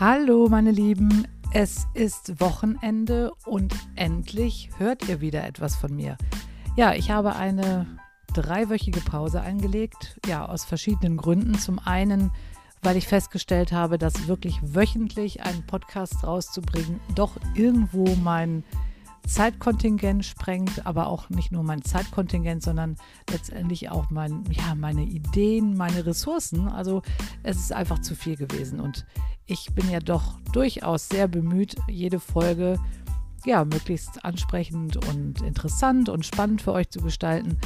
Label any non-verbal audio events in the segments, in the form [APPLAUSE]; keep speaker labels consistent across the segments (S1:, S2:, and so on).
S1: Hallo meine Lieben, es ist Wochenende und endlich hört ihr wieder etwas von mir. Ja, ich habe eine dreiwöchige Pause eingelegt, ja, aus verschiedenen Gründen. Zum einen, weil ich festgestellt habe, dass wirklich wöchentlich einen Podcast rauszubringen doch irgendwo mein Zeitkontingent sprengt, aber auch nicht nur mein Zeitkontingent, sondern letztendlich auch mein, ja, meine Ideen, meine Ressourcen. Also es ist einfach zu viel gewesen und ich bin ja doch durchaus sehr bemüht, jede Folge ja möglichst ansprechend und interessant und spannend für euch zu gestalten.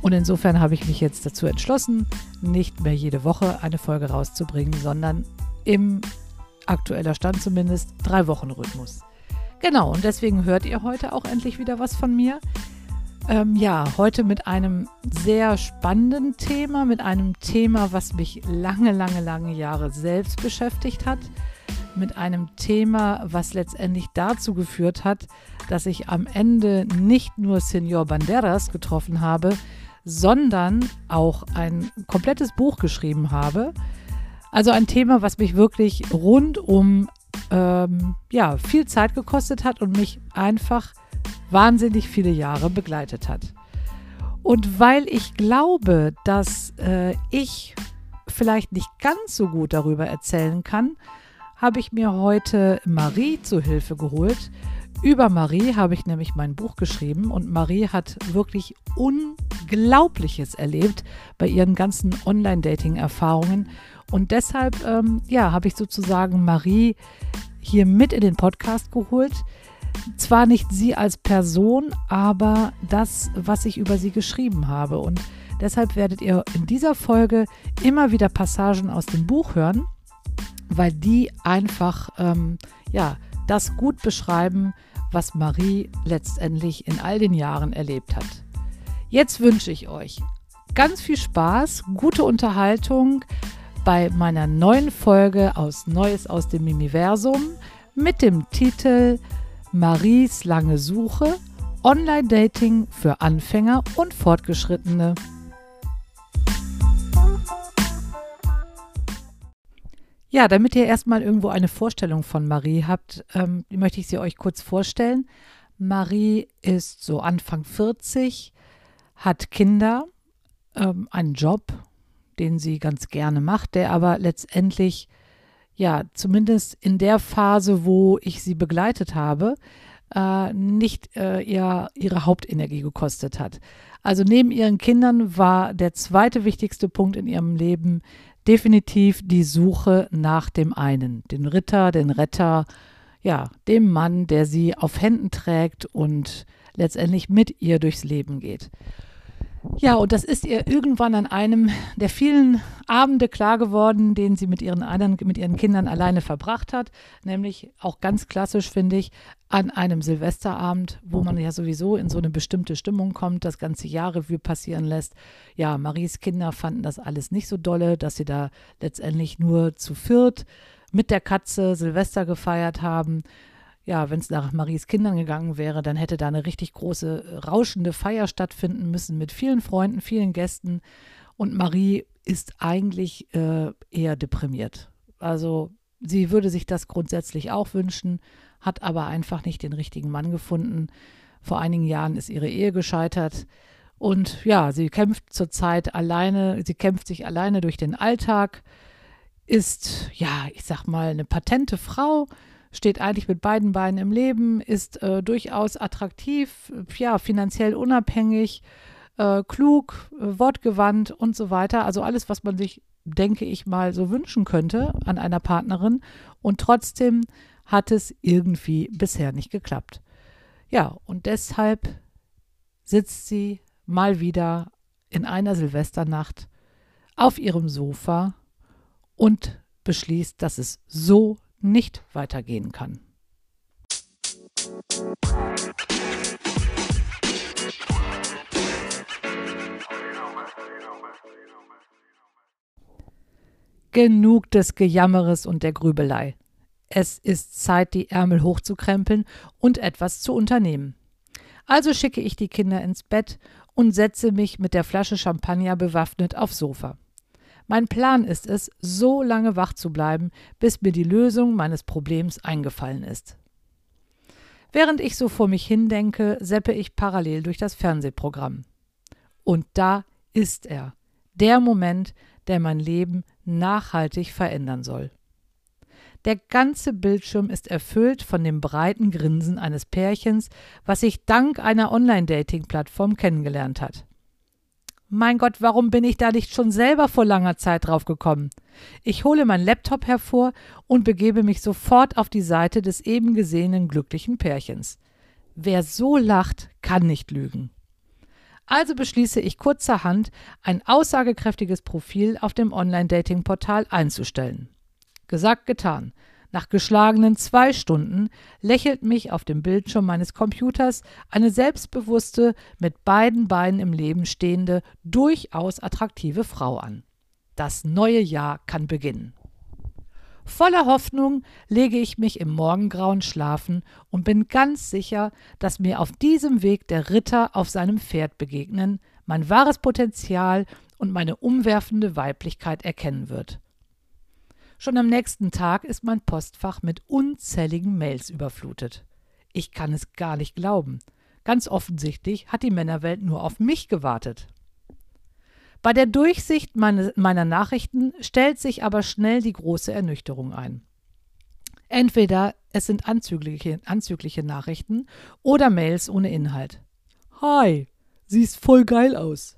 S1: Und insofern habe ich mich jetzt dazu entschlossen, nicht mehr jede Woche eine Folge rauszubringen, sondern im aktueller Stand zumindest drei Wochen Rhythmus. Genau, und deswegen hört ihr heute auch endlich wieder was von mir. Ähm, ja, heute mit einem sehr spannenden Thema, mit einem Thema, was mich lange, lange, lange Jahre selbst beschäftigt hat. Mit einem Thema, was letztendlich dazu geführt hat, dass ich am Ende nicht nur Senor Banderas getroffen habe, sondern auch ein komplettes Buch geschrieben habe. Also ein Thema, was mich wirklich rund um ähm, ja, viel Zeit gekostet hat und mich einfach wahnsinnig viele Jahre begleitet hat. Und weil ich glaube, dass äh, ich vielleicht nicht ganz so gut darüber erzählen kann, habe ich mir heute Marie zu Hilfe geholt. Über Marie habe ich nämlich mein Buch geschrieben und Marie hat wirklich Unglaubliches erlebt bei ihren ganzen Online-Dating-Erfahrungen. Und deshalb, ähm, ja, habe ich sozusagen Marie hier mit in den Podcast geholt. Zwar nicht sie als Person, aber das, was ich über sie geschrieben habe. Und deshalb werdet ihr in dieser Folge immer wieder Passagen aus dem Buch hören, weil die einfach ähm, ja, das gut beschreiben, was Marie letztendlich in all den Jahren erlebt hat. Jetzt wünsche ich euch ganz viel Spaß, gute Unterhaltung bei meiner neuen Folge aus Neues aus dem Mimiversum mit dem Titel Maries lange Suche Online-Dating für Anfänger und Fortgeschrittene. Ja, damit ihr erstmal irgendwo eine Vorstellung von Marie habt, ähm, möchte ich sie euch kurz vorstellen. Marie ist so Anfang 40, hat Kinder, ähm, einen Job, den sie ganz gerne macht, der aber letztendlich, ja, zumindest in der Phase, wo ich sie begleitet habe, äh, nicht äh, ihr, ihre Hauptenergie gekostet hat. Also neben ihren Kindern war der zweite wichtigste Punkt in ihrem Leben definitiv die Suche nach dem einen, den Ritter, den Retter, ja, dem Mann, der sie auf Händen trägt und letztendlich mit ihr durchs Leben geht. Ja, und das ist ihr irgendwann an einem der vielen Abende klar geworden, den sie mit ihren, anderen, mit ihren Kindern alleine verbracht hat. Nämlich auch ganz klassisch, finde ich, an einem Silvesterabend, wo man ja sowieso in so eine bestimmte Stimmung kommt, das ganze Jahr Revue passieren lässt. Ja, Maries Kinder fanden das alles nicht so dolle, dass sie da letztendlich nur zu viert mit der Katze Silvester gefeiert haben ja, wenn es nach Maries Kindern gegangen wäre, dann hätte da eine richtig große, äh, rauschende Feier stattfinden müssen mit vielen Freunden, vielen Gästen. Und Marie ist eigentlich äh, eher deprimiert. Also sie würde sich das grundsätzlich auch wünschen, hat aber einfach nicht den richtigen Mann gefunden. Vor einigen Jahren ist ihre Ehe gescheitert. Und ja, sie kämpft zurzeit alleine, sie kämpft sich alleine durch den Alltag, ist, ja, ich sag mal, eine patente Frau, steht eigentlich mit beiden Beinen im Leben, ist äh, durchaus attraktiv, ja, finanziell unabhängig, äh, klug, äh, wortgewandt und so weiter. Also alles, was man sich, denke ich mal, so wünschen könnte an einer Partnerin. Und trotzdem hat es irgendwie bisher nicht geklappt. Ja, und deshalb sitzt sie mal wieder in einer Silvesternacht auf ihrem Sofa und beschließt, dass es so nicht weitergehen kann. Genug des Gejammeres und der Grübelei. Es ist Zeit, die Ärmel hochzukrempeln und etwas zu unternehmen. Also schicke ich die Kinder ins Bett und setze mich mit der Flasche Champagner bewaffnet aufs Sofa. Mein Plan ist es, so lange wach zu bleiben, bis mir die Lösung meines Problems eingefallen ist. Während ich so vor mich hindenke, seppe ich parallel durch das Fernsehprogramm. Und da ist er, der Moment, der mein Leben nachhaltig verändern soll. Der ganze Bildschirm ist erfüllt von dem breiten Grinsen eines Pärchens, was sich dank einer Online-Dating-Plattform kennengelernt hat. Mein Gott, warum bin ich da nicht schon selber vor langer Zeit drauf gekommen? Ich hole mein Laptop hervor und begebe mich sofort auf die Seite des eben gesehenen glücklichen Pärchens. Wer so lacht, kann nicht lügen. Also beschließe ich kurzerhand, ein aussagekräftiges Profil auf dem Online-Dating-Portal einzustellen. Gesagt, getan. Nach geschlagenen zwei Stunden lächelt mich auf dem Bildschirm meines Computers eine selbstbewusste, mit beiden Beinen im Leben stehende, durchaus attraktive Frau an. Das neue Jahr kann beginnen. Voller Hoffnung lege ich mich im Morgengrauen schlafen und bin ganz sicher, dass mir auf diesem Weg der Ritter auf seinem Pferd begegnen, mein wahres Potenzial und meine umwerfende Weiblichkeit erkennen wird. Schon am nächsten Tag ist mein Postfach mit unzähligen Mails überflutet. Ich kann es gar nicht glauben. Ganz offensichtlich hat die Männerwelt nur auf mich gewartet. Bei der Durchsicht meine, meiner Nachrichten stellt sich aber schnell die große Ernüchterung ein. Entweder es sind anzügliche, anzügliche Nachrichten oder Mails ohne Inhalt. Hi, siehst voll geil aus.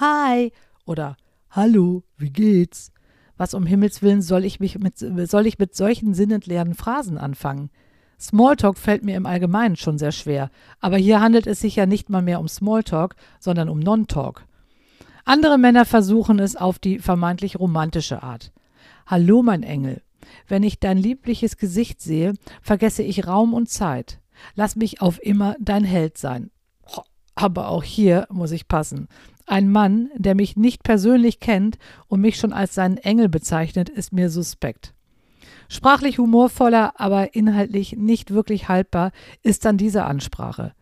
S1: Hi oder Hallo, wie geht's? Was um Himmels Willen soll ich, mich mit, soll ich mit solchen sinnentleeren Phrasen anfangen? Smalltalk fällt mir im Allgemeinen schon sehr schwer, aber hier handelt es sich ja nicht mal mehr um Smalltalk, sondern um Non-Talk. Andere Männer versuchen es auf die vermeintlich romantische Art. Hallo, mein Engel. Wenn ich dein liebliches Gesicht sehe, vergesse ich Raum und Zeit. Lass mich auf immer dein Held sein. Aber auch hier muss ich passen. Ein Mann, der mich nicht persönlich kennt und mich schon als seinen Engel bezeichnet, ist mir suspekt. Sprachlich humorvoller, aber inhaltlich nicht wirklich haltbar ist dann diese Ansprache.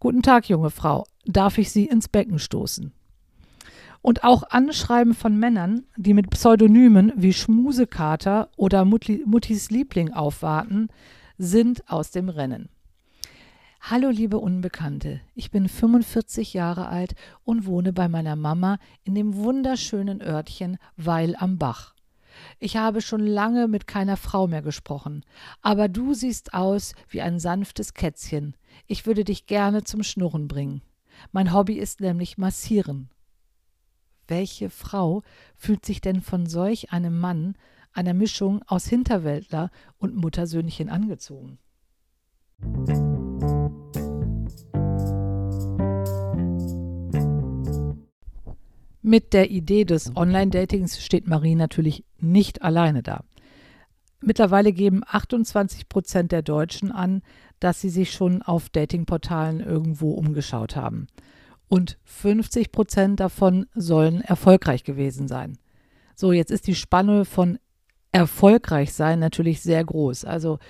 S1: Guten Tag, junge Frau. Darf ich Sie ins Becken stoßen? Und auch Anschreiben von Männern, die mit Pseudonymen wie Schmusekater oder Muttis Liebling aufwarten, sind aus dem Rennen. Hallo liebe Unbekannte, ich bin 45 Jahre alt und wohne bei meiner Mama in dem wunderschönen Örtchen Weil am Bach. Ich habe schon lange mit keiner Frau mehr gesprochen, aber du siehst aus wie ein sanftes Kätzchen. Ich würde dich gerne zum Schnurren bringen. Mein Hobby ist nämlich Massieren. Welche Frau fühlt sich denn von solch einem Mann, einer Mischung aus Hinterwäldler und Muttersöhnchen angezogen? Mit der Idee des Online-Datings steht Marie natürlich nicht alleine da. Mittlerweile geben 28 Prozent der Deutschen an, dass sie sich schon auf Datingportalen irgendwo umgeschaut haben. Und 50 Prozent davon sollen erfolgreich gewesen sein. So, jetzt ist die Spanne von erfolgreich sein natürlich sehr groß. Also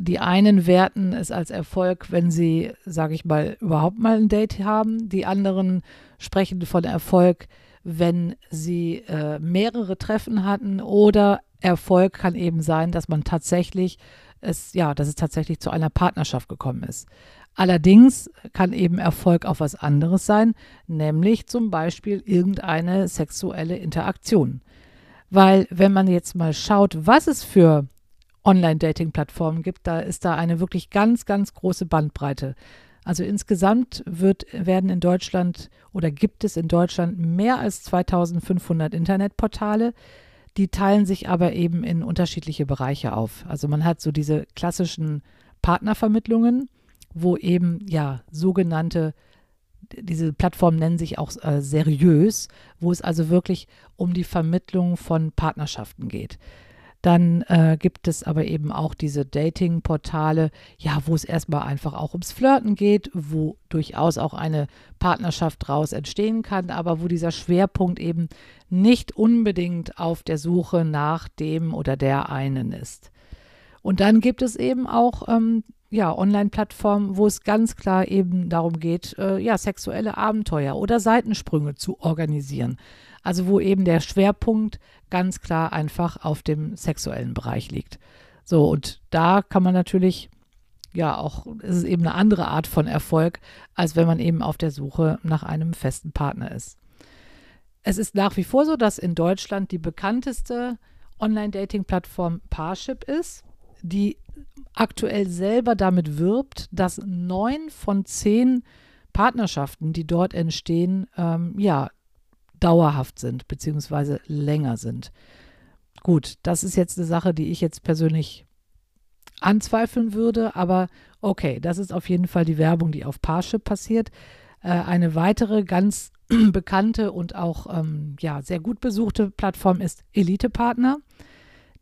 S1: die einen werten es als Erfolg, wenn sie, sage ich mal, überhaupt mal ein Date haben. Die anderen sprechen von Erfolg, wenn sie äh, mehrere Treffen hatten. Oder Erfolg kann eben sein, dass man tatsächlich es, ja, dass es tatsächlich zu einer Partnerschaft gekommen ist. Allerdings kann eben Erfolg auch was anderes sein, nämlich zum Beispiel irgendeine sexuelle Interaktion. Weil wenn man jetzt mal schaut, was es für Online-Dating-Plattformen gibt, da ist da eine wirklich ganz, ganz große Bandbreite. Also insgesamt wird, werden in Deutschland oder gibt es in Deutschland mehr als 2500 Internetportale. Die teilen sich aber eben in unterschiedliche Bereiche auf. Also man hat so diese klassischen Partnervermittlungen, wo eben ja sogenannte diese Plattformen nennen sich auch äh, seriös, wo es also wirklich um die Vermittlung von Partnerschaften geht. Dann äh, gibt es aber eben auch diese Dating-Portale, ja, wo es erstmal einfach auch ums Flirten geht, wo durchaus auch eine Partnerschaft daraus entstehen kann, aber wo dieser Schwerpunkt eben nicht unbedingt auf der Suche nach dem oder der einen ist. Und dann gibt es eben auch ähm, ja, Online-Plattform, wo es ganz klar eben darum geht, äh, ja, sexuelle Abenteuer oder Seitensprünge zu organisieren. Also wo eben der Schwerpunkt ganz klar einfach auf dem sexuellen Bereich liegt. So, und da kann man natürlich, ja, auch, es ist eben eine andere Art von Erfolg, als wenn man eben auf der Suche nach einem festen Partner ist. Es ist nach wie vor so, dass in Deutschland die bekannteste Online-Dating-Plattform Parship ist, die aktuell selber damit wirbt, dass neun von zehn Partnerschaften, die dort entstehen, ähm, ja, dauerhaft sind, beziehungsweise länger sind. Gut, das ist jetzt eine Sache, die ich jetzt persönlich anzweifeln würde, aber okay, das ist auf jeden Fall die Werbung, die auf Parship passiert. Äh, eine weitere ganz [CLEARS THROAT] bekannte und auch ähm, ja, sehr gut besuchte Plattform ist Elite Partner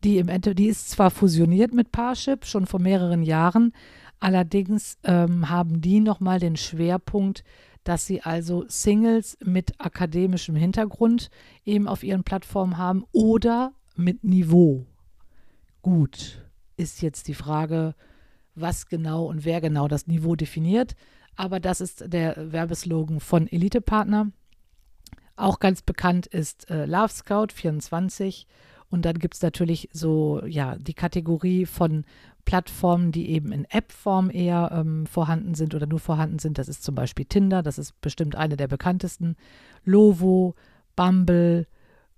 S1: die im Ende, die ist zwar fusioniert mit Parship schon vor mehreren Jahren, allerdings ähm, haben die nochmal den Schwerpunkt, dass sie also Singles mit akademischem Hintergrund eben auf ihren Plattformen haben oder mit Niveau. Gut, ist jetzt die Frage, was genau und wer genau das Niveau definiert. Aber das ist der Werbeslogan von Elite Partner. Auch ganz bekannt ist äh, Love Scout 24 und dann gibt es natürlich so, ja, die Kategorie von Plattformen, die eben in App-Form eher ähm, vorhanden sind oder nur vorhanden sind. Das ist zum Beispiel Tinder, das ist bestimmt eine der bekanntesten. Lovo, Bumble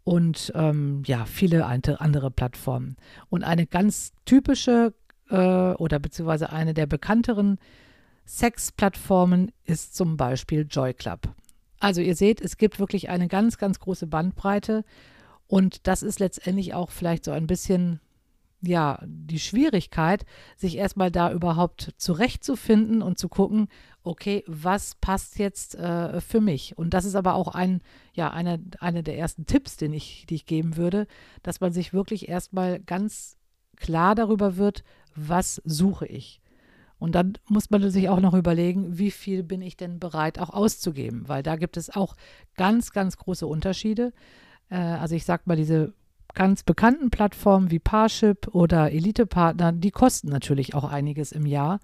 S1: und ähm, ja, viele andere Plattformen. Und eine ganz typische äh, oder beziehungsweise eine der bekannteren Sex-Plattformen ist zum Beispiel Joy Club. Also ihr seht, es gibt wirklich eine ganz, ganz große Bandbreite und das ist letztendlich auch vielleicht so ein bisschen, ja, die Schwierigkeit, sich erstmal da überhaupt zurechtzufinden und zu gucken, okay, was passt jetzt äh, für mich? Und das ist aber auch ein, ja, einer eine der ersten Tipps, den ich, die ich geben würde, dass man sich wirklich erstmal ganz klar darüber wird, was suche ich? Und dann muss man sich auch noch überlegen, wie viel bin ich denn bereit auch auszugeben, weil da gibt es auch ganz, ganz große Unterschiede. Äh, also ich sag mal, diese ganz bekannten Plattformen wie Parship oder Elite-Partner, die kosten natürlich auch einiges im Jahr.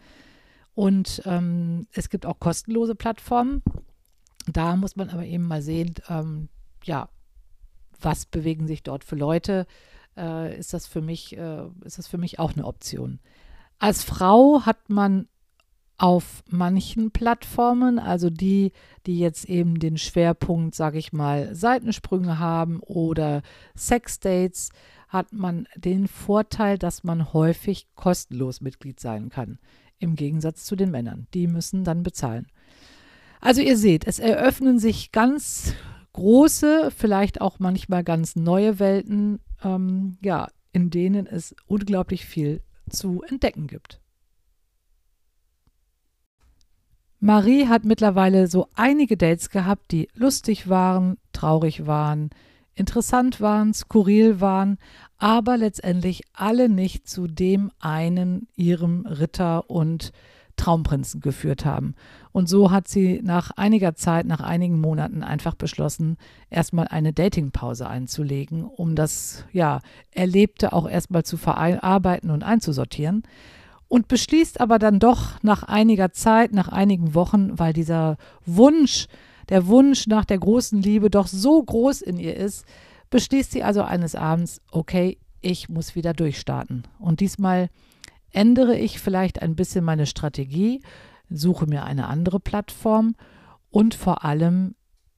S1: Und ähm, es gibt auch kostenlose Plattformen. Da muss man aber eben mal sehen, ähm, ja, was bewegen sich dort für Leute? Äh, ist das für mich, äh, ist das für mich auch eine Option? Als Frau hat man auf manchen Plattformen, also die, die jetzt eben den Schwerpunkt, sage ich mal, Seitensprünge haben oder Sexdates, hat man den Vorteil, dass man häufig kostenlos Mitglied sein kann, im Gegensatz zu den Männern. Die müssen dann bezahlen. Also ihr seht, es eröffnen sich ganz große, vielleicht auch manchmal ganz neue Welten, ähm, ja, in denen es unglaublich viel zu entdecken gibt. Marie hat mittlerweile so einige Dates gehabt, die lustig waren, traurig waren, interessant waren, skurril waren, aber letztendlich alle nicht zu dem einen ihrem Ritter und Traumprinzen geführt haben. Und so hat sie nach einiger Zeit, nach einigen Monaten einfach beschlossen, erstmal eine Datingpause einzulegen, um das ja Erlebte auch erstmal zu verarbeiten und einzusortieren und beschließt aber dann doch nach einiger Zeit, nach einigen Wochen, weil dieser Wunsch, der Wunsch nach der großen Liebe doch so groß in ihr ist, beschließt sie also eines Abends, okay, ich muss wieder durchstarten. Und diesmal ändere ich vielleicht ein bisschen meine Strategie, suche mir eine andere Plattform und vor allem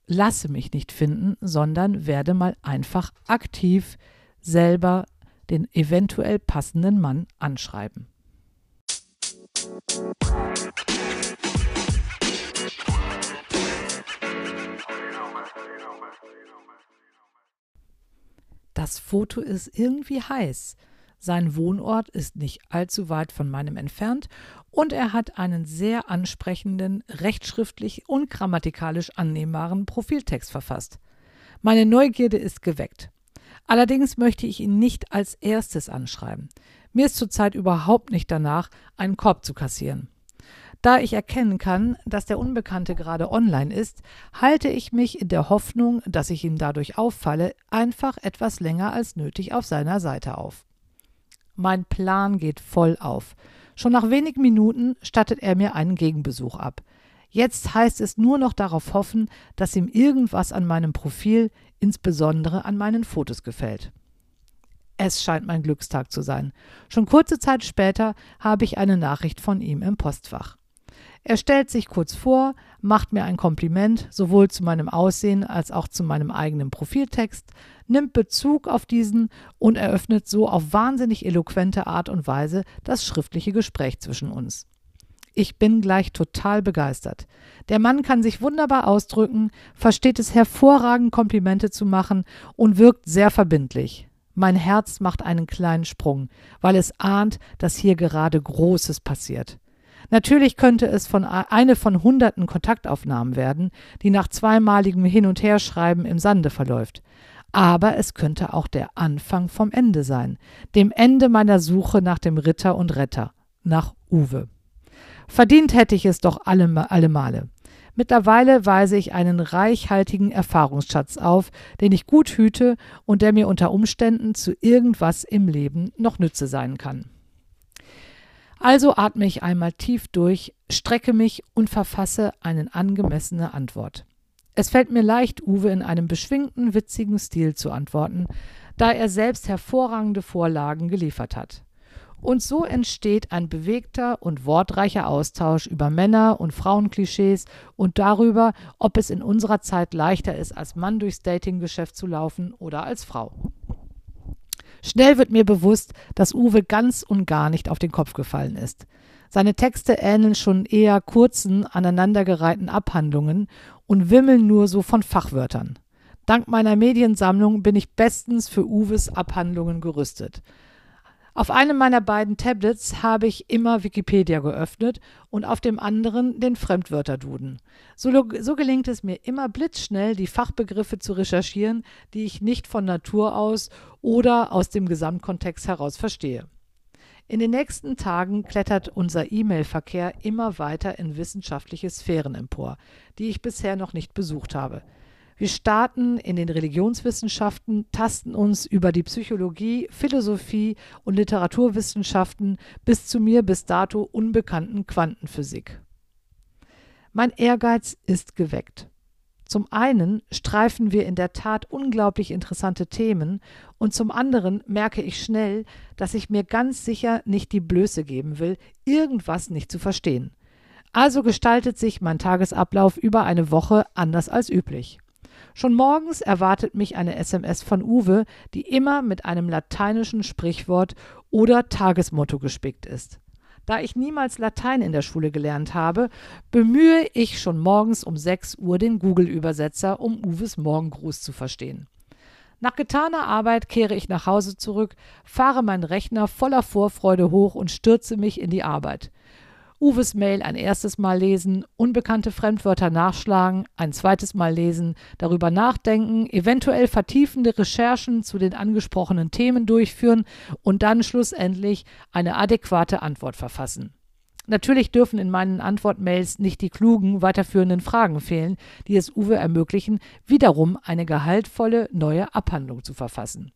S1: lasse mich nicht finden, sondern werde mal einfach aktiv selber den eventuell passenden Mann anschreiben. Das Foto ist irgendwie heiß. Sein Wohnort ist nicht allzu weit von meinem entfernt und er hat einen sehr ansprechenden, rechtschriftlich und grammatikalisch annehmbaren Profiltext verfasst. Meine Neugierde ist geweckt. Allerdings möchte ich ihn nicht als erstes anschreiben. Mir ist zurzeit überhaupt nicht danach, einen Korb zu kassieren. Da ich erkennen kann, dass der Unbekannte gerade online ist, halte ich mich in der Hoffnung, dass ich ihm dadurch auffalle, einfach etwas länger als nötig auf seiner Seite auf. Mein Plan geht voll auf. Schon nach wenigen Minuten stattet er mir einen Gegenbesuch ab. Jetzt heißt es nur noch darauf hoffen, dass ihm irgendwas an meinem Profil, insbesondere an meinen Fotos gefällt. Es scheint mein Glückstag zu sein. Schon kurze Zeit später habe ich eine Nachricht von ihm im Postfach. Er stellt sich kurz vor, macht mir ein Kompliment, sowohl zu meinem Aussehen als auch zu meinem eigenen Profiltext, nimmt Bezug auf diesen und eröffnet so auf wahnsinnig eloquente Art und Weise das schriftliche Gespräch zwischen uns. Ich bin gleich total begeistert. Der Mann kann sich wunderbar ausdrücken, versteht es hervorragend, Komplimente zu machen und wirkt sehr verbindlich. Mein Herz macht einen kleinen Sprung, weil es ahnt, dass hier gerade Großes passiert. Natürlich könnte es von eine von hunderten Kontaktaufnahmen werden, die nach zweimaligem Hin- und Herschreiben im Sande verläuft. Aber es könnte auch der Anfang vom Ende sein, dem Ende meiner Suche nach dem Ritter und Retter, nach Uwe. Verdient hätte ich es doch alle, alle Male. Mittlerweile weise ich einen reichhaltigen Erfahrungsschatz auf, den ich gut hüte und der mir unter Umständen zu irgendwas im Leben noch Nütze sein kann. Also atme ich einmal tief durch, strecke mich und verfasse eine angemessene Antwort. Es fällt mir leicht, Uwe in einem beschwingten, witzigen Stil zu antworten, da er selbst hervorragende Vorlagen geliefert hat. Und so entsteht ein bewegter und wortreicher Austausch über Männer- und Frauenklischees und darüber, ob es in unserer Zeit leichter ist, als Mann durchs Datinggeschäft zu laufen oder als Frau. Schnell wird mir bewusst, dass Uwe ganz und gar nicht auf den Kopf gefallen ist. Seine Texte ähneln schon eher kurzen, aneinandergereihten Abhandlungen und wimmeln nur so von Fachwörtern. Dank meiner Mediensammlung bin ich bestens für Uwes Abhandlungen gerüstet. Auf einem meiner beiden Tablets habe ich immer Wikipedia geöffnet und auf dem anderen den Fremdwörterduden. So, so, gelingt es mir immer blitzschnell, die Fachbegriffe zu recherchieren, die ich nicht von Natur aus oder aus dem Gesamtkontext heraus verstehe. In den nächsten Tagen klettert unser E-Mail-Verkehr immer weiter in wissenschaftliche Sphären empor, die ich bisher noch nicht besucht habe. Wir starten in den Religionswissenschaften, tasten uns über die Psychologie, Philosophie und Literaturwissenschaften bis zu mir bis dato unbekannten Quantenphysik. Mein Ehrgeiz ist geweckt. Zum einen streifen wir in der Tat unglaublich interessante Themen und zum anderen merke ich schnell, dass ich mir ganz sicher nicht die Blöße geben will, irgendwas nicht zu verstehen. Also gestaltet sich mein Tagesablauf über eine Woche anders als üblich. Schon morgens erwartet mich eine SMS von Uwe, die immer mit einem lateinischen Sprichwort oder Tagesmotto gespickt ist. Da ich niemals Latein in der Schule gelernt habe, bemühe ich schon morgens um 6 Uhr den Google-Übersetzer, um Uwes Morgengruß zu verstehen. Nach getaner Arbeit kehre ich nach Hause zurück, fahre meinen Rechner voller Vorfreude hoch und stürze mich in die Arbeit. Uwes Mail ein erstes Mal lesen, unbekannte Fremdwörter nachschlagen, ein zweites Mal lesen, darüber nachdenken, eventuell vertiefende Recherchen zu den angesprochenen Themen durchführen und dann schlussendlich eine adäquate Antwort verfassen. Natürlich dürfen in meinen Antwortmails nicht die klugen, weiterführenden Fragen fehlen, die es Uwe ermöglichen, wiederum eine gehaltvolle neue Abhandlung zu verfassen.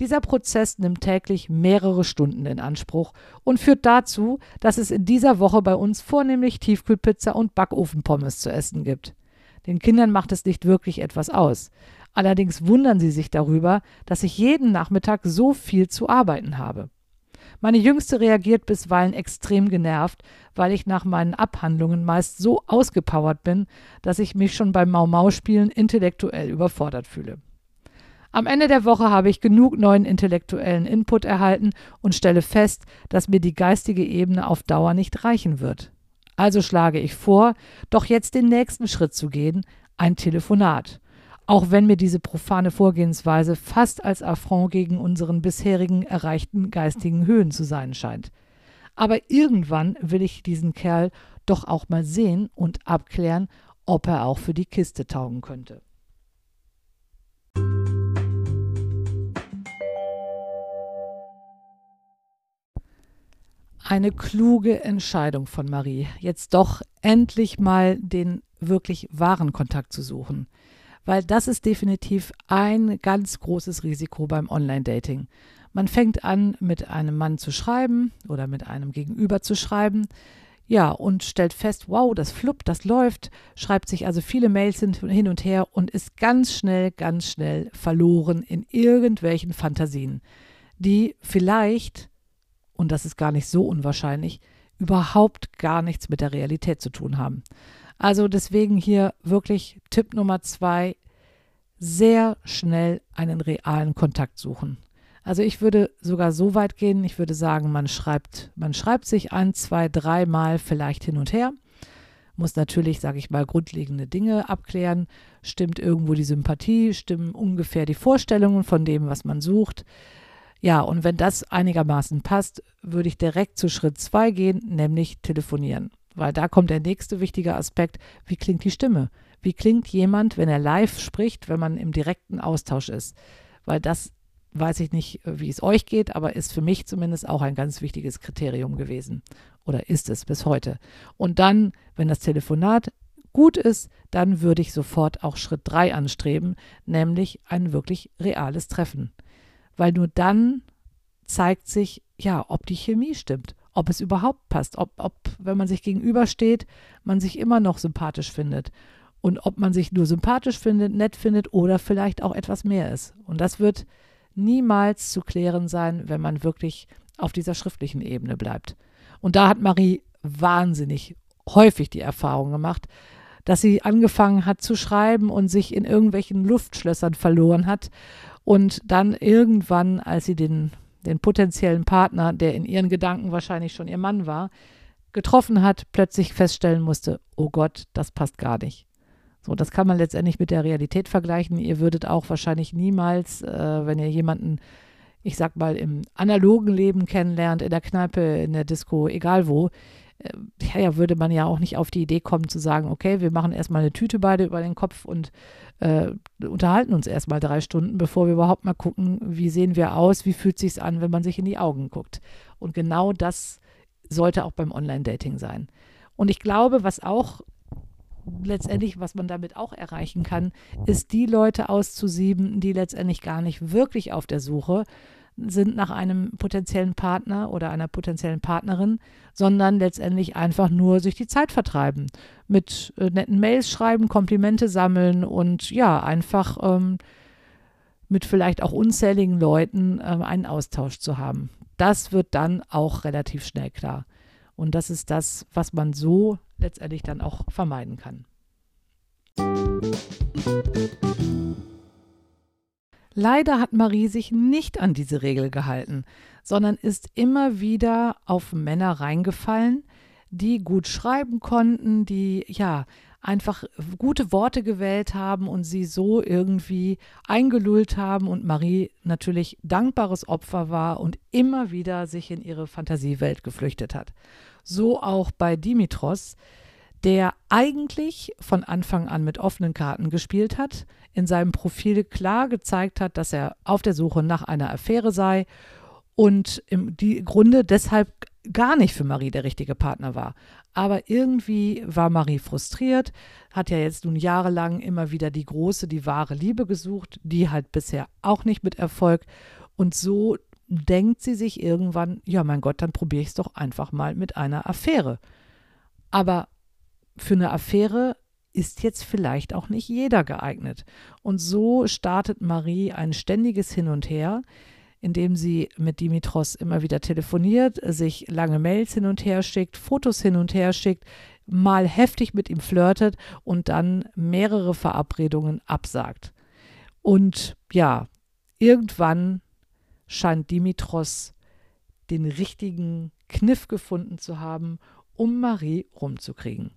S1: Dieser Prozess nimmt täglich mehrere Stunden in Anspruch und führt dazu, dass es in dieser Woche bei uns vornehmlich Tiefkühlpizza und Backofenpommes zu essen gibt. Den Kindern macht es nicht wirklich etwas aus. Allerdings wundern sie sich darüber, dass ich jeden Nachmittag so viel zu arbeiten habe. Meine Jüngste reagiert bisweilen extrem genervt, weil ich nach meinen Abhandlungen meist so ausgepowert bin, dass ich mich schon beim Mau-Mau-Spielen intellektuell überfordert fühle. Am Ende der Woche habe ich genug neuen intellektuellen Input erhalten und stelle fest, dass mir die geistige Ebene auf Dauer nicht reichen wird. Also schlage ich vor, doch jetzt den nächsten Schritt zu gehen, ein Telefonat. Auch wenn mir diese profane Vorgehensweise fast als Affront gegen unseren bisherigen erreichten geistigen Höhen zu sein scheint. Aber irgendwann will ich diesen Kerl doch auch mal sehen und abklären, ob er auch für die Kiste taugen könnte. Eine kluge Entscheidung von Marie, jetzt doch endlich mal den wirklich wahren Kontakt zu suchen. Weil das ist definitiv ein ganz großes Risiko beim Online-Dating. Man fängt an, mit einem Mann zu schreiben oder mit einem Gegenüber zu schreiben. Ja, und stellt fest, wow, das fluppt, das läuft, schreibt sich also viele Mails hin und her und ist ganz schnell, ganz schnell verloren in irgendwelchen Fantasien, die vielleicht, und das ist gar nicht so unwahrscheinlich, überhaupt gar nichts mit der Realität zu tun haben. Also deswegen hier wirklich Tipp Nummer zwei, sehr schnell einen realen Kontakt suchen. Also ich würde sogar so weit gehen, ich würde sagen, man schreibt, man schreibt sich ein, zwei, dreimal vielleicht hin und her, muss natürlich, sage ich mal, grundlegende Dinge abklären, stimmt irgendwo die Sympathie, stimmen ungefähr die Vorstellungen von dem, was man sucht. Ja, und wenn das einigermaßen passt, würde ich direkt zu Schritt zwei gehen, nämlich telefonieren. Weil da kommt der nächste wichtige Aspekt, wie klingt die Stimme? Wie klingt jemand, wenn er live spricht, wenn man im direkten Austausch ist? Weil das weiß ich nicht, wie es euch geht, aber ist für mich zumindest auch ein ganz wichtiges Kriterium gewesen. Oder ist es bis heute. Und dann, wenn das Telefonat gut ist, dann würde ich sofort auch Schritt 3 anstreben, nämlich ein wirklich reales Treffen. Weil nur dann zeigt sich, ja, ob die Chemie stimmt, ob es überhaupt passt, ob, ob, wenn man sich gegenübersteht, man sich immer noch sympathisch findet. Und ob man sich nur sympathisch findet, nett findet oder vielleicht auch etwas mehr ist. Und das wird niemals zu klären sein, wenn man wirklich auf dieser schriftlichen Ebene bleibt. Und da hat Marie wahnsinnig häufig die Erfahrung gemacht, dass sie angefangen hat zu schreiben und sich in irgendwelchen Luftschlössern verloren hat und dann irgendwann, als sie den, den potenziellen Partner, der in ihren Gedanken wahrscheinlich schon ihr Mann war, getroffen hat, plötzlich feststellen musste, oh Gott, das passt gar nicht. So, das kann man letztendlich mit der Realität vergleichen. Ihr würdet auch wahrscheinlich niemals, äh, wenn ihr jemanden, ich sag mal, im analogen Leben kennenlernt, in der Kneipe, in der Disco, egal wo, ja, würde man ja auch nicht auf die Idee kommen zu sagen, okay, wir machen erstmal eine Tüte beide über den Kopf und äh, unterhalten uns erstmal drei Stunden, bevor wir überhaupt mal gucken, wie sehen wir aus, wie fühlt sich an, wenn man sich in die Augen guckt. Und genau das sollte auch beim Online-Dating sein. Und ich glaube, was auch letztendlich, was man damit auch erreichen kann, ist die Leute auszusieben, die letztendlich gar nicht wirklich auf der Suche sind nach einem potenziellen Partner oder einer potenziellen Partnerin, sondern letztendlich einfach nur sich die Zeit vertreiben. Mit äh, netten Mails schreiben, Komplimente sammeln und ja, einfach ähm, mit vielleicht auch unzähligen Leuten äh, einen Austausch zu haben. Das wird dann auch relativ schnell klar. Und das ist das, was man so letztendlich dann auch vermeiden kann. Leider hat Marie sich nicht an diese Regel gehalten, sondern ist immer wieder auf Männer reingefallen, die gut schreiben konnten, die ja einfach gute Worte gewählt haben und sie so irgendwie eingelullt haben und Marie natürlich dankbares Opfer war und immer wieder sich in ihre Fantasiewelt geflüchtet hat. So auch bei Dimitros, der eigentlich von Anfang an mit offenen Karten gespielt hat, in seinem Profil klar gezeigt hat, dass er auf der Suche nach einer Affäre sei und im die Grunde deshalb gar nicht für Marie der richtige Partner war. Aber irgendwie war Marie frustriert, hat ja jetzt nun jahrelang immer wieder die große, die wahre Liebe gesucht, die halt bisher auch nicht mit Erfolg. Und so denkt sie sich irgendwann, ja mein Gott, dann probiere ich es doch einfach mal mit einer Affäre. Aber für eine Affäre ist jetzt vielleicht auch nicht jeder geeignet. Und so startet Marie ein ständiges Hin und Her, indem sie mit Dimitros immer wieder telefoniert, sich lange Mails hin und her schickt, Fotos hin und her schickt, mal heftig mit ihm flirtet und dann mehrere Verabredungen absagt. Und ja, irgendwann scheint Dimitros den richtigen Kniff gefunden zu haben, um Marie rumzukriegen.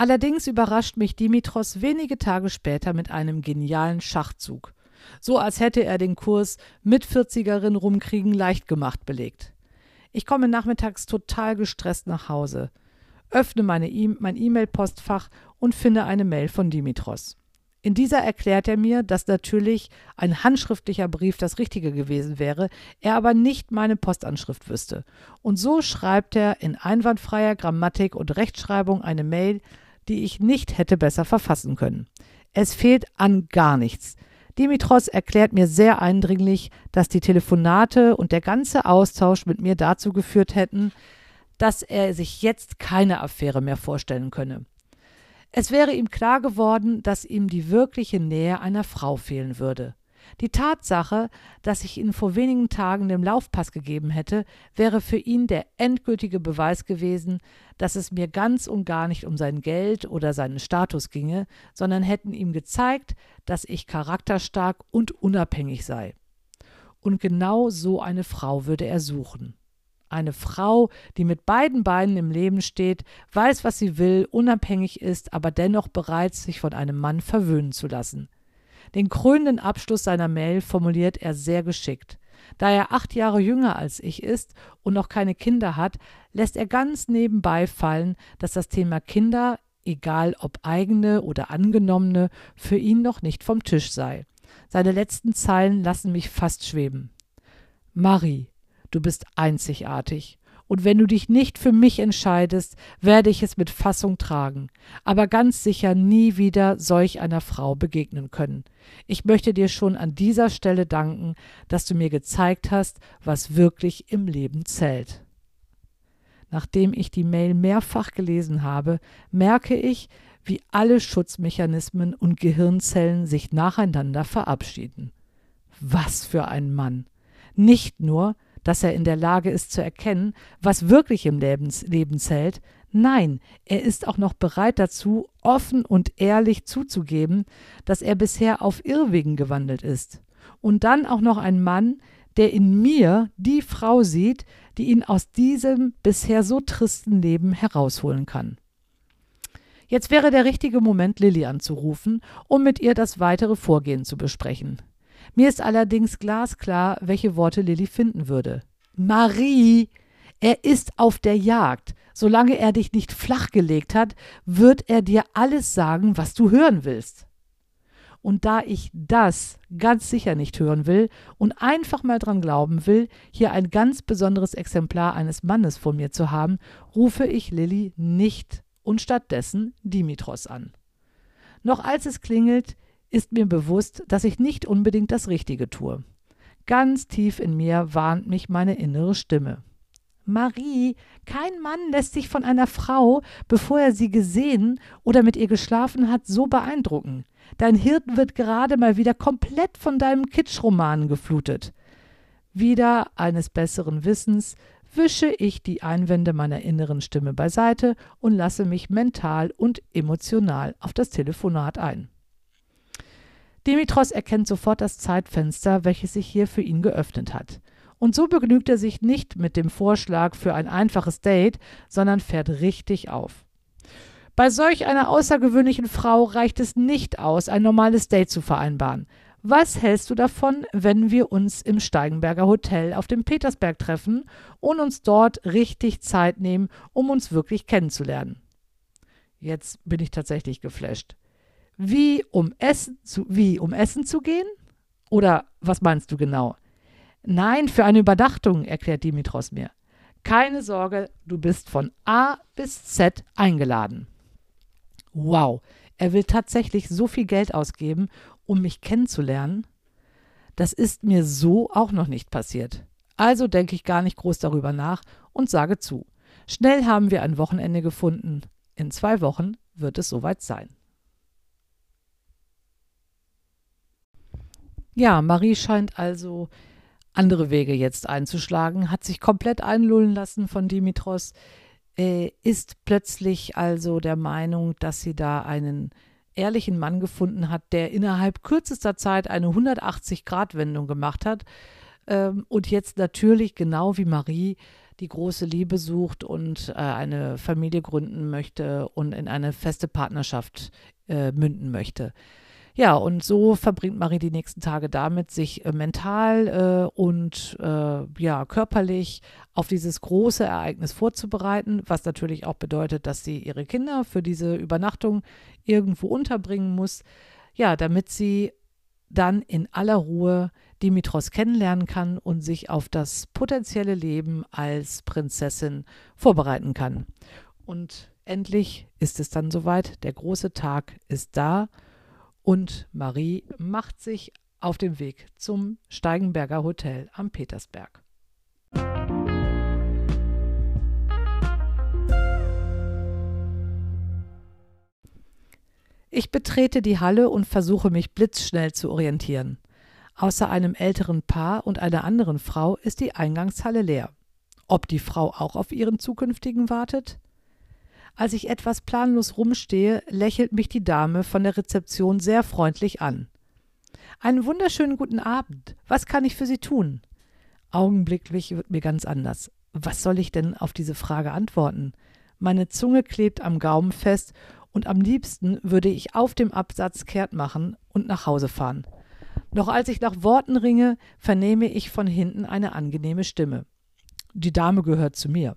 S1: Allerdings überrascht mich Dimitros wenige Tage später mit einem genialen Schachzug. So als hätte er den Kurs mit 40erin rumkriegen leicht gemacht belegt. Ich komme nachmittags total gestresst nach Hause, öffne meine e mein E-Mail-Postfach und finde eine Mail von Dimitros. In dieser erklärt er mir, dass natürlich ein handschriftlicher Brief das Richtige gewesen wäre, er aber nicht meine Postanschrift wüsste. Und so schreibt er in einwandfreier Grammatik und Rechtschreibung eine Mail, die ich nicht hätte besser verfassen können. Es fehlt an gar nichts. Dimitros erklärt mir sehr eindringlich, dass die Telefonate und der ganze Austausch mit mir dazu geführt hätten, dass er sich jetzt keine Affäre mehr vorstellen könne. Es wäre ihm klar geworden, dass ihm die wirkliche Nähe einer Frau fehlen würde. Die Tatsache, dass ich ihn vor wenigen Tagen den Laufpass gegeben hätte, wäre für ihn der endgültige Beweis gewesen, dass es mir ganz und gar nicht um sein Geld oder seinen Status ginge, sondern hätten ihm gezeigt, dass ich charakterstark und unabhängig sei. Und genau so eine Frau würde er suchen. Eine Frau, die mit beiden Beinen im Leben steht, weiß, was sie will, unabhängig ist, aber dennoch bereit, sich von einem Mann verwöhnen zu lassen. Den krönenden Abschluss seiner Mail formuliert er sehr geschickt. Da er acht Jahre jünger als ich ist und noch keine Kinder hat, lässt er ganz nebenbei fallen, dass das Thema Kinder, egal ob eigene oder angenommene, für ihn noch nicht vom Tisch sei. Seine letzten Zeilen lassen mich fast schweben. Marie, du bist einzigartig und wenn du dich nicht für mich entscheidest, werde ich es mit Fassung tragen, aber ganz sicher nie wieder solch einer Frau begegnen können. Ich möchte dir schon an dieser Stelle danken, dass du mir gezeigt hast, was wirklich im Leben zählt. Nachdem ich die Mail mehrfach gelesen habe, merke ich, wie alle Schutzmechanismen und Gehirnzellen sich nacheinander verabschieden. Was für ein Mann. Nicht nur, dass er in der Lage ist zu erkennen, was wirklich im Lebens Leben zählt. Nein, er ist auch noch bereit dazu, offen und ehrlich zuzugeben, dass er bisher auf Irrwegen gewandelt ist. Und dann auch noch ein Mann, der in mir die Frau sieht, die ihn aus diesem bisher so tristen Leben herausholen kann. Jetzt wäre der richtige Moment, Lilly anzurufen, um mit ihr das weitere Vorgehen zu besprechen. Mir ist allerdings glasklar, welche Worte Lilly finden würde. Marie, er ist auf der Jagd. Solange er dich nicht flachgelegt hat, wird er dir alles sagen, was du hören willst. Und da ich das ganz sicher nicht hören will und einfach mal dran glauben will, hier ein ganz besonderes Exemplar eines Mannes vor mir zu haben, rufe ich Lilly nicht und stattdessen Dimitros an. Noch als es klingelt, ist mir bewusst, dass ich nicht unbedingt das Richtige tue. Ganz tief in mir warnt mich meine innere Stimme. Marie, kein Mann lässt sich von einer Frau, bevor er sie gesehen oder mit ihr geschlafen hat, so beeindrucken. Dein Hirten wird gerade mal wieder komplett von deinem Kitschroman geflutet. Wieder eines besseren Wissens wische ich die Einwände meiner inneren Stimme beiseite und lasse mich mental und emotional auf das Telefonat ein. Dimitros erkennt sofort das Zeitfenster, welches sich hier für ihn geöffnet hat. Und so begnügt er sich nicht mit dem Vorschlag für ein einfaches Date, sondern fährt richtig auf. Bei solch einer außergewöhnlichen Frau reicht es nicht aus, ein normales Date zu vereinbaren. Was hältst du davon, wenn wir uns im Steigenberger Hotel auf dem Petersberg treffen und uns dort richtig Zeit nehmen, um uns wirklich kennenzulernen? Jetzt bin ich tatsächlich geflasht. Wie um Essen zu, wie um Essen zu gehen? Oder was meinst du genau? Nein, für eine Überdachtung, erklärt Dimitros mir. Keine Sorge, du bist von A bis Z eingeladen. Wow, er will tatsächlich so viel Geld ausgeben, um mich kennenzulernen. Das ist mir so auch noch nicht passiert. Also denke ich gar nicht groß darüber nach und sage zu. Schnell haben wir ein Wochenende gefunden. In zwei Wochen wird es soweit sein. Ja, Marie scheint also andere Wege jetzt einzuschlagen, hat sich komplett einlullen lassen von Dimitros, äh, ist plötzlich also der Meinung, dass sie da einen ehrlichen Mann gefunden hat, der innerhalb kürzester Zeit eine 180-Grad-Wendung gemacht hat ähm, und jetzt natürlich genau wie Marie die große Liebe sucht und äh, eine Familie gründen möchte und in eine feste Partnerschaft äh, münden möchte. Ja, und so verbringt Marie die nächsten Tage damit, sich äh, mental äh, und äh, ja, körperlich auf dieses große Ereignis vorzubereiten, was natürlich auch bedeutet, dass sie ihre Kinder für diese Übernachtung irgendwo unterbringen muss, ja, damit sie dann in aller Ruhe Dimitros kennenlernen kann und sich auf das potenzielle Leben als Prinzessin vorbereiten kann. Und endlich ist es dann soweit, der große Tag ist da und Marie macht sich auf den Weg zum Steigenberger Hotel am Petersberg. Ich betrete die Halle und versuche mich blitzschnell zu orientieren. Außer einem älteren Paar und einer anderen Frau ist die Eingangshalle leer. Ob die Frau auch auf ihren zukünftigen wartet? Als ich etwas planlos rumstehe, lächelt mich die Dame von der Rezeption sehr freundlich an. Einen wunderschönen guten Abend. Was kann ich für Sie tun? Augenblicklich wird mir ganz anders. Was soll ich denn auf diese Frage antworten? Meine Zunge klebt am Gaumen fest und am liebsten würde ich auf dem Absatz kehrt machen und nach Hause fahren. Noch als ich nach Worten ringe, vernehme ich von hinten eine angenehme Stimme. Die Dame gehört zu mir.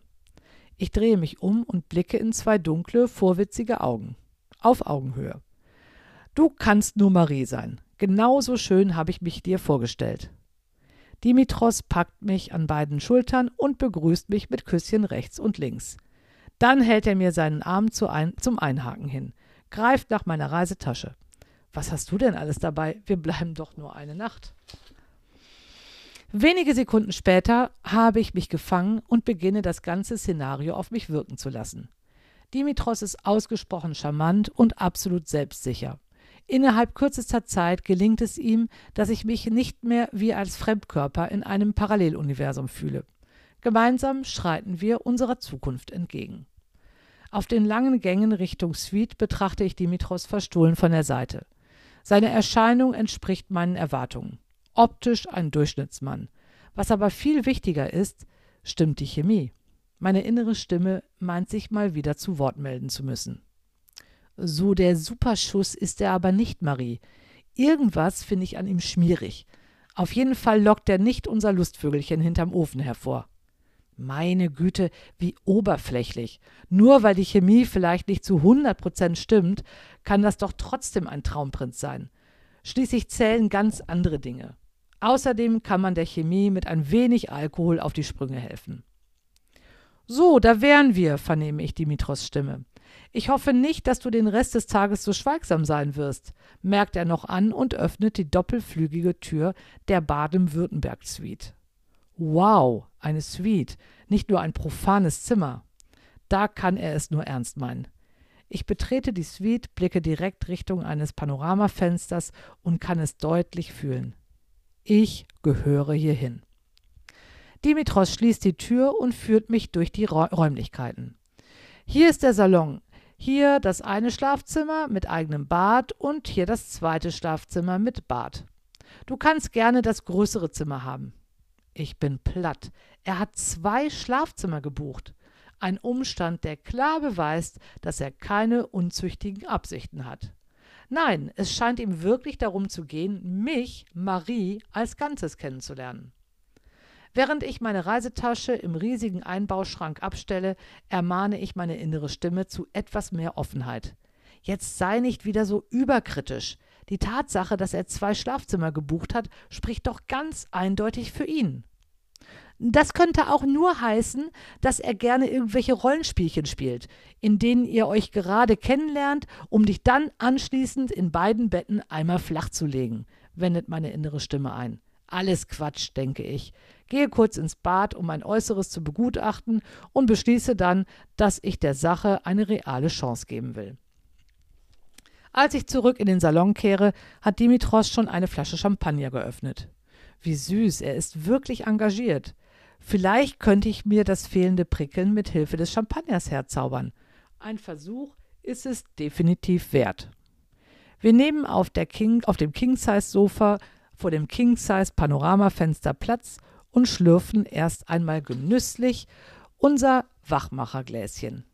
S1: Ich drehe mich um und blicke in zwei dunkle, vorwitzige Augen. Auf Augenhöhe. Du kannst nur Marie sein. Genauso schön habe ich mich dir vorgestellt. Dimitros packt mich an beiden Schultern und begrüßt mich mit Küsschen rechts und links. Dann hält er mir seinen Arm zu ein, zum Einhaken hin, greift nach meiner Reisetasche. Was hast du denn alles dabei? Wir bleiben doch nur eine Nacht. Wenige Sekunden später habe ich mich gefangen und beginne das ganze Szenario auf mich wirken zu lassen. Dimitros ist ausgesprochen charmant und absolut selbstsicher. Innerhalb kürzester Zeit gelingt es ihm, dass ich mich nicht mehr wie als Fremdkörper in einem Paralleluniversum fühle. Gemeinsam schreiten wir unserer Zukunft entgegen. Auf den langen Gängen Richtung Suite betrachte ich Dimitros verstohlen von der Seite. Seine Erscheinung entspricht meinen Erwartungen. Optisch ein Durchschnittsmann. Was aber viel wichtiger ist, stimmt die Chemie. Meine innere Stimme meint sich mal wieder zu Wort melden zu müssen. So der Superschuss ist er aber nicht, Marie. Irgendwas finde ich an ihm schmierig. Auf jeden Fall lockt er nicht unser Lustvögelchen hinterm Ofen hervor. Meine Güte, wie oberflächlich. Nur weil die Chemie vielleicht nicht zu 100 Prozent stimmt, kann das doch trotzdem ein Traumprinz sein. Schließlich zählen ganz andere Dinge. Außerdem kann man der Chemie mit ein wenig Alkohol auf die Sprünge helfen. So, da wären wir, vernehme ich Dimitros Stimme. Ich hoffe nicht, dass du den Rest des Tages so schweigsam sein wirst, merkt er noch an und öffnet die doppelflügige Tür der Baden-Württemberg-Suite. Wow, eine Suite, nicht nur ein profanes Zimmer. Da kann er es nur ernst meinen. Ich betrete die Suite, blicke direkt Richtung eines Panoramafensters und kann es deutlich fühlen. Ich gehöre hierhin. Dimitros schließt die Tür und führt mich durch die Räumlichkeiten. Hier ist der Salon, hier das eine Schlafzimmer mit eigenem Bad und hier das zweite Schlafzimmer mit Bad. Du kannst gerne das größere Zimmer haben. Ich bin platt. Er hat zwei Schlafzimmer gebucht. Ein Umstand, der klar beweist, dass er keine unzüchtigen Absichten hat. Nein, es scheint ihm wirklich darum zu gehen, mich, Marie, als Ganzes kennenzulernen. Während ich meine Reisetasche im riesigen Einbauschrank abstelle, ermahne ich meine innere Stimme zu etwas mehr Offenheit. Jetzt sei nicht wieder so überkritisch. Die Tatsache, dass er zwei Schlafzimmer gebucht hat, spricht doch ganz eindeutig für ihn. Das könnte auch nur heißen, dass er gerne irgendwelche Rollenspielchen spielt, in denen ihr euch gerade kennenlernt, um dich dann anschließend in beiden Betten einmal flach zu legen, wendet meine innere Stimme ein. Alles Quatsch, denke ich. Gehe kurz ins Bad, um mein Äußeres zu begutachten und beschließe dann, dass ich der Sache eine reale Chance geben will. Als ich zurück in den Salon kehre, hat Dimitros schon eine Flasche Champagner geöffnet. Wie süß, er ist wirklich engagiert. Vielleicht könnte ich mir das fehlende Prickeln mit Hilfe des Champagners herzaubern. Ein Versuch ist es definitiv wert. Wir nehmen auf, King, auf dem King-Size-Sofa vor dem King-Size-Panoramafenster Platz und schlürfen erst einmal genüsslich unser Wachmachergläschen.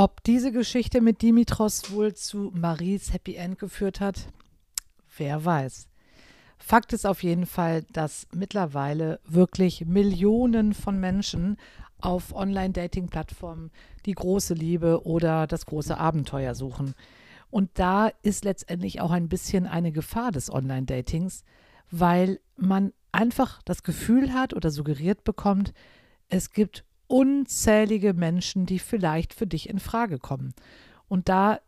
S1: Ob diese Geschichte mit Dimitros wohl zu Maries Happy End geführt hat, wer weiß. Fakt ist auf jeden Fall, dass mittlerweile wirklich Millionen von Menschen auf Online-Dating-Plattformen die große Liebe oder das große Abenteuer suchen. Und da ist letztendlich auch ein bisschen eine Gefahr des Online-Datings, weil man einfach das Gefühl hat oder suggeriert bekommt, es gibt unzählige Menschen, die vielleicht für dich in Frage kommen. Und da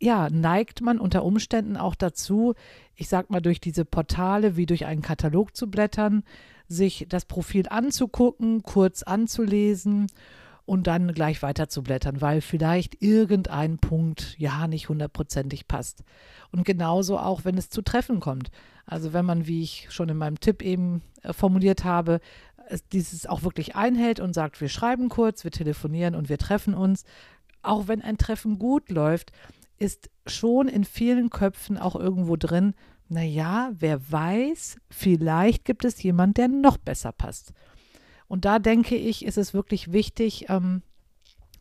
S1: ja, neigt man unter Umständen auch dazu, ich sag mal, durch diese Portale wie durch einen Katalog zu blättern, sich das Profil anzugucken, kurz anzulesen und dann gleich weiter zu blättern, weil vielleicht irgendein Punkt ja nicht hundertprozentig passt. Und genauso auch, wenn es zu Treffen kommt. Also wenn man, wie ich schon in meinem Tipp eben äh, formuliert habe, dieses auch wirklich einhält und sagt, wir schreiben kurz, wir telefonieren und wir treffen uns. Auch wenn ein Treffen gut läuft, ist schon in vielen Köpfen auch irgendwo drin, naja, wer weiß, vielleicht gibt es jemand, der noch besser passt. Und da denke ich, ist es wirklich wichtig, ähm,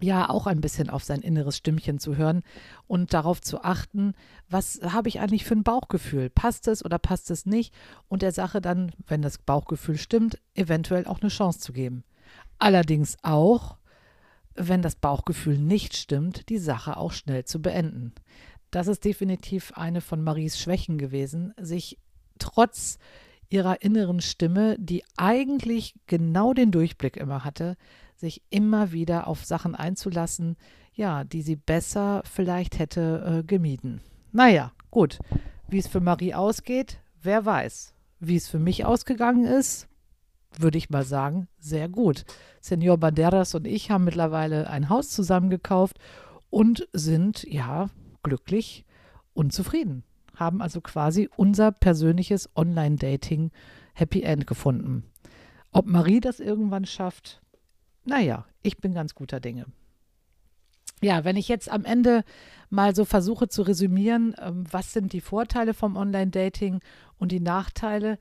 S1: ja, auch ein bisschen auf sein inneres Stimmchen zu hören und darauf zu achten, was habe ich eigentlich für ein Bauchgefühl? Passt es oder passt es nicht? Und der Sache dann, wenn das Bauchgefühl stimmt, eventuell auch eine Chance zu geben. Allerdings auch, wenn das Bauchgefühl nicht stimmt, die Sache auch schnell zu beenden. Das ist definitiv eine von Maries Schwächen gewesen, sich trotz ihrer inneren Stimme, die eigentlich genau den Durchblick immer hatte, sich immer wieder auf Sachen einzulassen, ja, die sie besser vielleicht hätte äh, gemieden. Naja, gut. Wie es für Marie ausgeht, wer weiß. Wie es für mich ausgegangen ist, würde ich mal sagen, sehr gut. Senor Banderas und ich haben mittlerweile ein Haus zusammen gekauft und sind ja glücklich und zufrieden. Haben also quasi unser persönliches Online-Dating Happy End gefunden. Ob Marie das irgendwann schafft, naja, ich bin ganz guter Dinge. Ja, wenn ich jetzt am Ende mal so versuche zu resümieren, ähm, was sind die Vorteile vom Online-Dating und die Nachteile,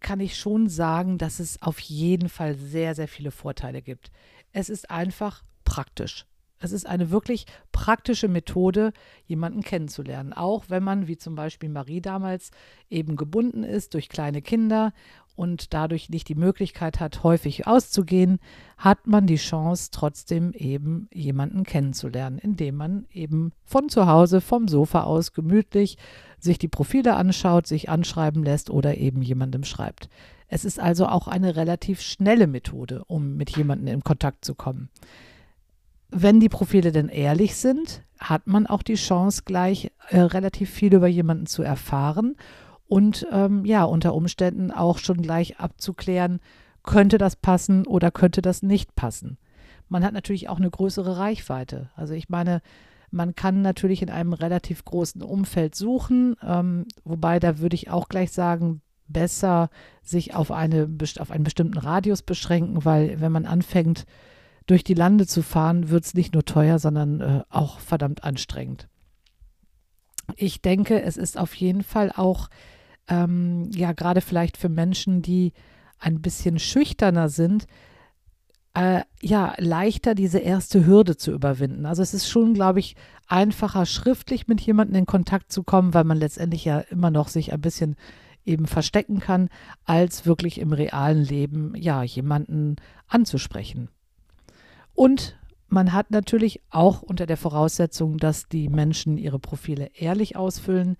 S1: kann ich schon sagen, dass es auf jeden Fall sehr, sehr viele Vorteile gibt. Es ist einfach praktisch. Es ist eine wirklich praktische Methode, jemanden kennenzulernen. Auch wenn man, wie zum Beispiel Marie damals, eben gebunden ist durch kleine Kinder und dadurch nicht die Möglichkeit hat, häufig auszugehen, hat man die Chance, trotzdem eben jemanden kennenzulernen, indem man eben von zu Hause, vom Sofa aus gemütlich sich die Profile anschaut, sich anschreiben lässt oder eben jemandem schreibt. Es ist also auch eine relativ schnelle Methode, um mit jemandem in Kontakt zu kommen. Wenn die Profile denn ehrlich sind, hat man auch die Chance, gleich äh, relativ viel über jemanden zu erfahren und ähm, ja, unter Umständen auch schon gleich abzuklären, könnte das passen oder könnte das nicht passen. Man hat natürlich auch eine größere Reichweite. Also ich meine, man kann natürlich in einem relativ großen Umfeld suchen, ähm, wobei da würde ich auch gleich sagen, besser sich auf, eine, auf einen bestimmten Radius beschränken, weil wenn man anfängt, durch die Lande zu fahren, wird es nicht nur teuer, sondern äh, auch verdammt anstrengend. Ich denke, es ist auf jeden Fall auch ähm, ja gerade vielleicht für Menschen, die ein bisschen schüchterner sind, äh, ja, leichter diese erste Hürde zu überwinden. Also es ist schon, glaube ich, einfacher, schriftlich mit jemandem in Kontakt zu kommen, weil man letztendlich ja immer noch sich ein bisschen eben verstecken kann, als wirklich im realen Leben, ja, jemanden anzusprechen. Und man hat natürlich auch unter der Voraussetzung, dass die Menschen ihre Profile ehrlich ausfüllen,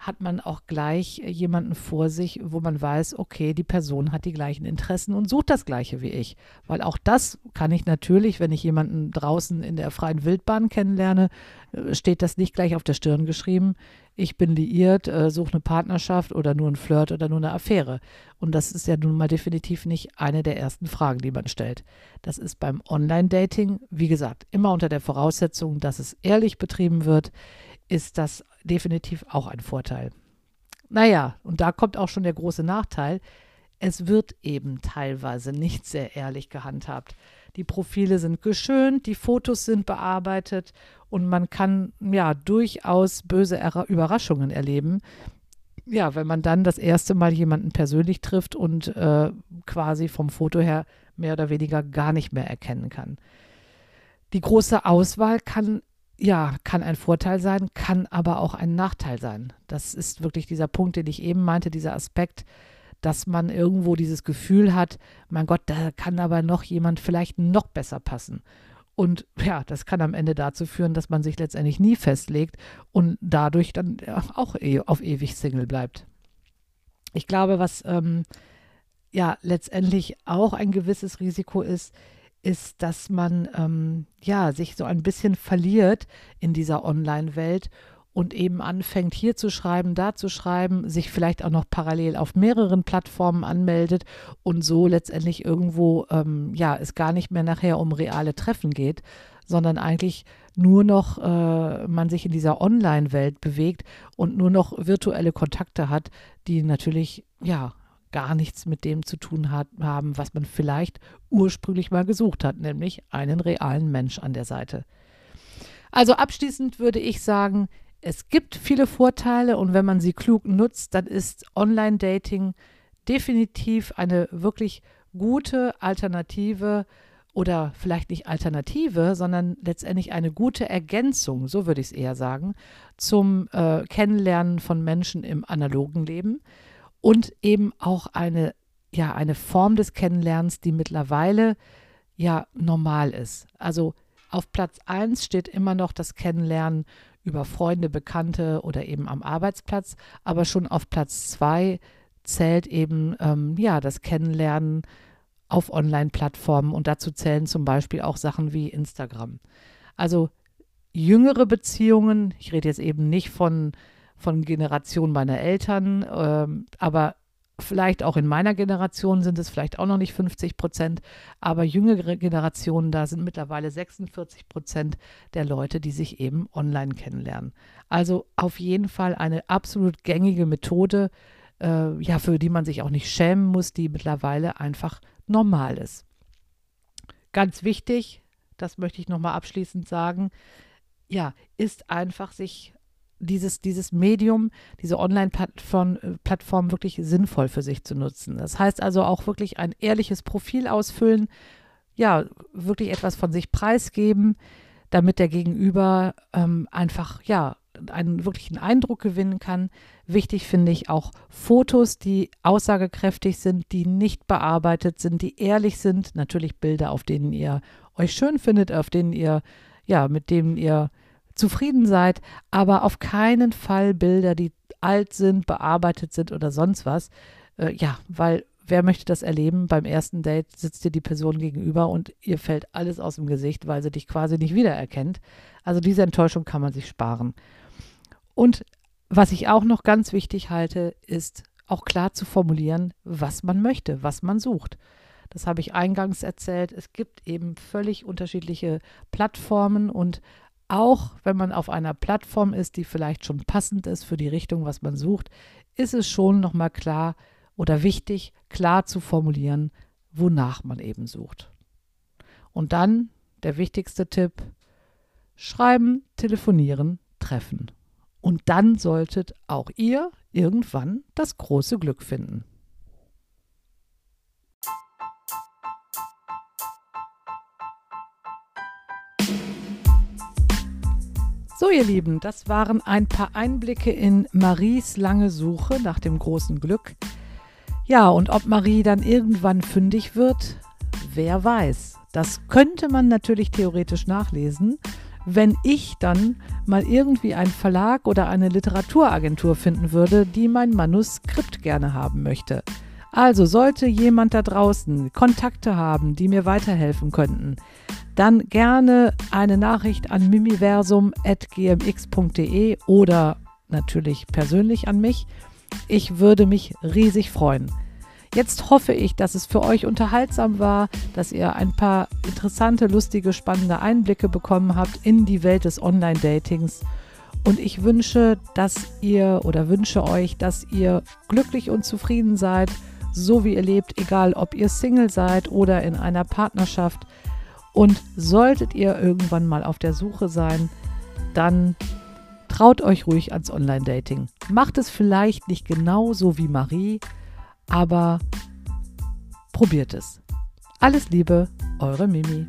S1: hat man auch gleich jemanden vor sich, wo man weiß, okay, die Person hat die gleichen Interessen und sucht das gleiche wie ich. Weil auch das kann ich natürlich, wenn ich jemanden draußen in der freien Wildbahn kennenlerne, äh, steht das nicht gleich auf der Stirn geschrieben. Ich bin liiert, äh, suche eine Partnerschaft oder nur ein Flirt oder nur eine Affäre. Und das ist ja nun mal definitiv nicht eine der ersten Fragen, die man stellt. Das ist beim Online-Dating, wie gesagt, immer unter der Voraussetzung, dass es ehrlich betrieben wird ist das definitiv auch ein Vorteil. Naja, und da kommt auch schon der große Nachteil. Es wird eben teilweise nicht sehr ehrlich gehandhabt. Die Profile sind geschönt, die Fotos sind bearbeitet und man kann ja durchaus böse Überraschungen erleben. Ja, wenn man dann das erste Mal jemanden persönlich trifft und äh, quasi vom Foto her mehr oder weniger gar nicht mehr erkennen kann. Die große Auswahl kann ja, kann ein Vorteil sein, kann aber auch ein Nachteil sein. Das ist wirklich dieser Punkt, den ich eben meinte, dieser Aspekt, dass man irgendwo dieses Gefühl hat, mein Gott, da kann aber noch jemand vielleicht noch besser passen. Und [LAUGHS] ja, das kann am Ende dazu führen, dass man sich letztendlich nie festlegt und dadurch dann auch eh auf ewig Single bleibt. Ich glaube, was ähm, ja letztendlich auch ein gewisses Risiko ist, ist, dass man ähm, ja sich so ein bisschen verliert in dieser Online-Welt und eben anfängt, hier zu schreiben, da zu schreiben, sich vielleicht auch noch parallel auf mehreren Plattformen anmeldet und so letztendlich irgendwo, ähm, ja, es gar nicht mehr nachher um reale Treffen geht, sondern eigentlich nur noch äh, man sich in dieser Online-Welt bewegt und nur noch virtuelle Kontakte hat, die natürlich, ja, gar nichts mit dem zu tun hat, haben, was man vielleicht ursprünglich mal gesucht hat, nämlich einen realen Mensch an der Seite. Also abschließend würde ich sagen, es gibt viele Vorteile und wenn man sie klug nutzt, dann ist Online-Dating definitiv eine wirklich gute Alternative oder vielleicht nicht Alternative, sondern letztendlich eine gute Ergänzung, so würde ich es eher sagen, zum äh, Kennenlernen von Menschen im analogen Leben und eben auch eine, ja, eine Form des Kennenlernens, die mittlerweile ja normal ist. Also auf Platz 1 steht immer noch das Kennenlernen über Freunde, Bekannte oder eben am Arbeitsplatz. Aber schon auf Platz zwei zählt eben ähm, ja das Kennenlernen auf Online-Plattformen und dazu zählen zum Beispiel auch Sachen wie Instagram. Also jüngere Beziehungen, ich rede jetzt eben nicht von, von Generation meiner Eltern, ähm, aber vielleicht auch in meiner Generation sind es vielleicht auch noch nicht 50 Prozent, aber jüngere Generationen, da sind mittlerweile 46 Prozent der Leute, die sich eben online kennenlernen. Also auf jeden Fall eine absolut gängige Methode, äh, ja, für die man sich auch nicht schämen muss, die mittlerweile einfach normal ist. Ganz wichtig, das möchte ich nochmal abschließend sagen, ja, ist einfach sich dieses, dieses Medium, diese Online-Plattform äh, wirklich sinnvoll für sich zu nutzen. Das heißt also auch wirklich ein ehrliches Profil ausfüllen, ja, wirklich etwas von sich preisgeben, damit der Gegenüber ähm, einfach, ja, einen wirklichen Eindruck gewinnen kann. Wichtig finde ich auch Fotos, die aussagekräftig sind, die nicht bearbeitet sind, die ehrlich sind. Natürlich Bilder, auf denen ihr euch schön findet, auf denen ihr, ja, mit denen ihr zufrieden seid, aber auf keinen Fall Bilder, die alt sind, bearbeitet sind oder sonst was. Äh, ja, weil wer möchte das erleben? Beim ersten Date sitzt dir die Person gegenüber und ihr fällt alles aus dem Gesicht, weil sie dich quasi nicht wiedererkennt. Also diese Enttäuschung kann man sich sparen. Und was ich auch noch ganz wichtig halte, ist auch klar zu formulieren, was man möchte, was man sucht. Das habe ich eingangs erzählt. Es gibt eben völlig unterschiedliche Plattformen und auch wenn man auf einer Plattform ist, die vielleicht schon passend ist für die Richtung, was man sucht, ist es schon nochmal klar oder wichtig, klar zu formulieren, wonach man eben sucht. Und dann der wichtigste Tipp, schreiben, telefonieren, treffen. Und dann solltet auch ihr irgendwann das große Glück finden. So, ihr Lieben, das waren ein paar Einblicke in Maries lange Suche nach dem großen Glück. Ja, und ob Marie dann irgendwann fündig wird, wer weiß. Das könnte man natürlich theoretisch nachlesen, wenn ich dann mal irgendwie einen Verlag oder eine Literaturagentur finden würde, die mein Manuskript gerne haben möchte. Also sollte jemand da draußen Kontakte haben, die mir weiterhelfen könnten, dann gerne eine Nachricht an mimiversum.gmx.de oder natürlich persönlich an mich. Ich würde mich riesig freuen. Jetzt hoffe ich, dass es für euch unterhaltsam war, dass ihr ein paar interessante, lustige, spannende Einblicke bekommen habt in die Welt des Online-Datings. Und ich wünsche, dass ihr oder wünsche euch, dass ihr glücklich und zufrieden seid, so wie ihr lebt, egal ob ihr Single seid oder in einer Partnerschaft. Und solltet ihr irgendwann mal auf der Suche sein, dann traut euch ruhig ans Online-Dating. Macht es vielleicht nicht genauso wie Marie, aber probiert es. Alles Liebe, eure Mimi.